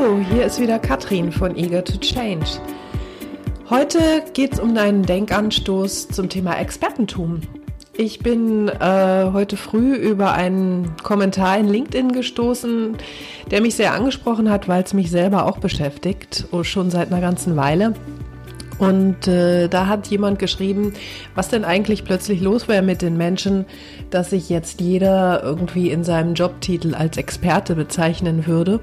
Hallo, hier ist wieder Katrin von Eager to Change. Heute geht es um einen Denkanstoß zum Thema Expertentum. Ich bin äh, heute früh über einen Kommentar in LinkedIn gestoßen, der mich sehr angesprochen hat, weil es mich selber auch beschäftigt, oh, schon seit einer ganzen Weile. Und äh, da hat jemand geschrieben, was denn eigentlich plötzlich los wäre mit den Menschen, dass sich jetzt jeder irgendwie in seinem Jobtitel als Experte bezeichnen würde.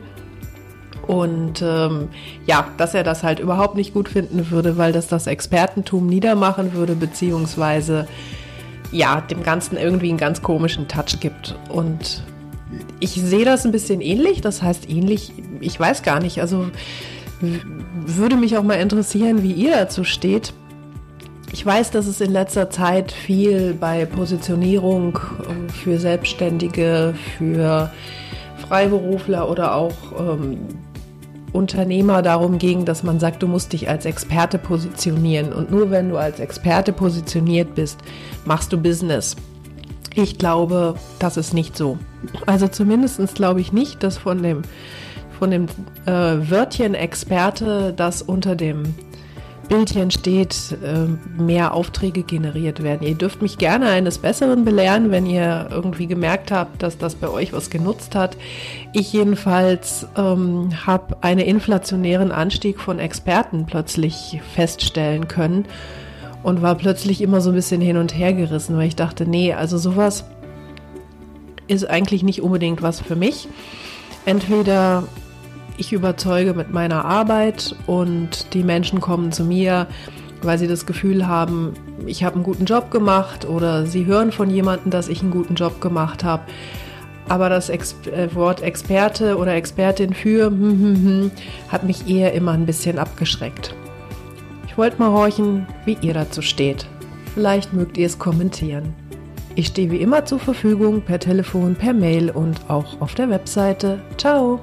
Und ähm, ja, dass er das halt überhaupt nicht gut finden würde, weil das das Expertentum niedermachen würde, beziehungsweise ja, dem Ganzen irgendwie einen ganz komischen Touch gibt. Und ich sehe das ein bisschen ähnlich, das heißt ähnlich, ich weiß gar nicht, also würde mich auch mal interessieren, wie ihr dazu steht. Ich weiß, dass es in letzter Zeit viel bei Positionierung ähm, für Selbstständige, für Freiberufler oder auch ähm, Unternehmer darum ging, dass man sagt, du musst dich als Experte positionieren und nur wenn du als Experte positioniert bist, machst du Business. Ich glaube, das ist nicht so. Also zumindest glaube ich nicht, dass von dem, von dem äh, Wörtchen Experte, das unter dem Bildchen steht, äh, mehr Aufträge generiert werden. Ihr dürft mich gerne eines Besseren belehren, wenn ihr irgendwie gemerkt habt, dass das bei euch was genutzt hat. Ich jedenfalls ähm, habe einen inflationären Anstieg von Experten plötzlich feststellen können und war plötzlich immer so ein bisschen hin und her gerissen, weil ich dachte, nee, also sowas ist eigentlich nicht unbedingt was für mich. Entweder ich überzeuge mit meiner Arbeit und die Menschen kommen zu mir, weil sie das Gefühl haben, ich habe einen guten Job gemacht oder sie hören von jemandem, dass ich einen guten Job gemacht habe. Aber das Ex äh, Wort Experte oder Expertin für hm, hm, hm, hat mich eher immer ein bisschen abgeschreckt. Ich wollte mal horchen, wie ihr dazu steht. Vielleicht mögt ihr es kommentieren. Ich stehe wie immer zur Verfügung per Telefon, per Mail und auch auf der Webseite. Ciao!